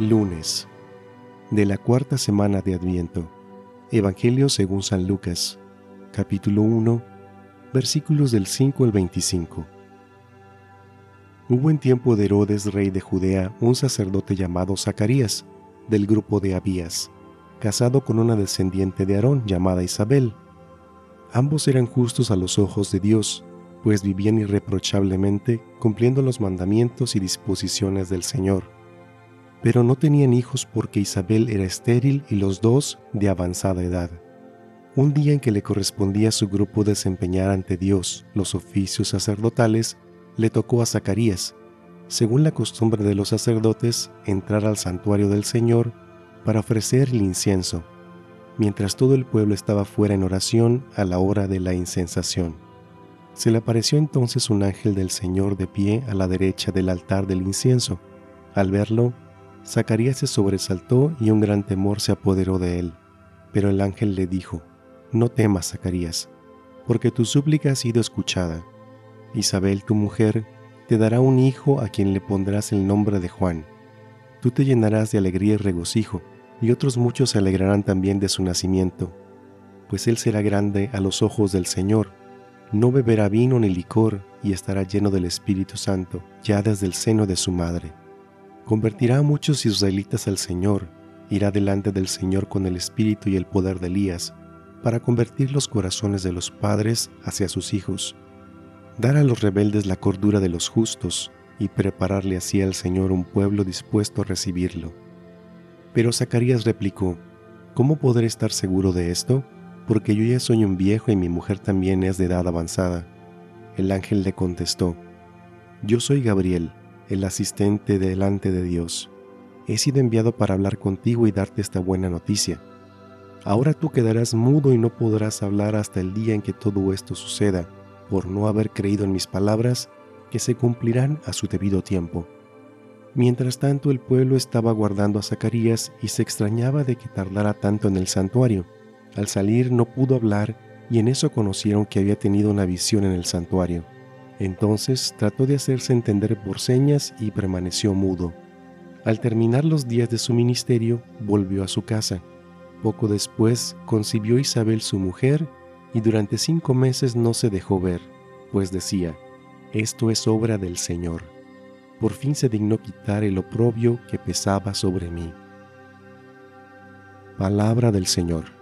Lunes de la cuarta semana de Adviento. Evangelio según San Lucas, capítulo 1, versículos del 5 al 25. Hubo en tiempo de Herodes, rey de Judea, un sacerdote llamado Zacarías, del grupo de Abías, casado con una descendiente de Aarón llamada Isabel. Ambos eran justos a los ojos de Dios, pues vivían irreprochablemente cumpliendo los mandamientos y disposiciones del Señor pero no tenían hijos porque Isabel era estéril y los dos de avanzada edad. Un día en que le correspondía a su grupo desempeñar ante Dios los oficios sacerdotales, le tocó a Zacarías, según la costumbre de los sacerdotes, entrar al santuario del Señor para ofrecer el incienso, mientras todo el pueblo estaba fuera en oración a la hora de la incensación. Se le apareció entonces un ángel del Señor de pie a la derecha del altar del incienso. Al verlo, Zacarías se sobresaltó y un gran temor se apoderó de él. Pero el ángel le dijo, No temas, Zacarías, porque tu súplica ha sido escuchada. Isabel, tu mujer, te dará un hijo a quien le pondrás el nombre de Juan. Tú te llenarás de alegría y regocijo, y otros muchos se alegrarán también de su nacimiento, pues él será grande a los ojos del Señor. No beberá vino ni licor, y estará lleno del Espíritu Santo, ya desde el seno de su madre Convertirá a muchos israelitas al Señor, irá delante del Señor con el espíritu y el poder de Elías, para convertir los corazones de los padres hacia sus hijos, dar a los rebeldes la cordura de los justos y prepararle así al Señor un pueblo dispuesto a recibirlo. Pero Zacarías replicó, ¿Cómo podré estar seguro de esto? Porque yo ya soy un viejo y mi mujer también es de edad avanzada. El ángel le contestó, Yo soy Gabriel el asistente delante de Dios. He sido enviado para hablar contigo y darte esta buena noticia. Ahora tú quedarás mudo y no podrás hablar hasta el día en que todo esto suceda, por no haber creído en mis palabras, que se cumplirán a su debido tiempo. Mientras tanto el pueblo estaba guardando a Zacarías y se extrañaba de que tardara tanto en el santuario. Al salir no pudo hablar y en eso conocieron que había tenido una visión en el santuario. Entonces trató de hacerse entender por señas y permaneció mudo. Al terminar los días de su ministerio, volvió a su casa. Poco después concibió Isabel su mujer y durante cinco meses no se dejó ver, pues decía, esto es obra del Señor. Por fin se dignó quitar el oprobio que pesaba sobre mí. Palabra del Señor.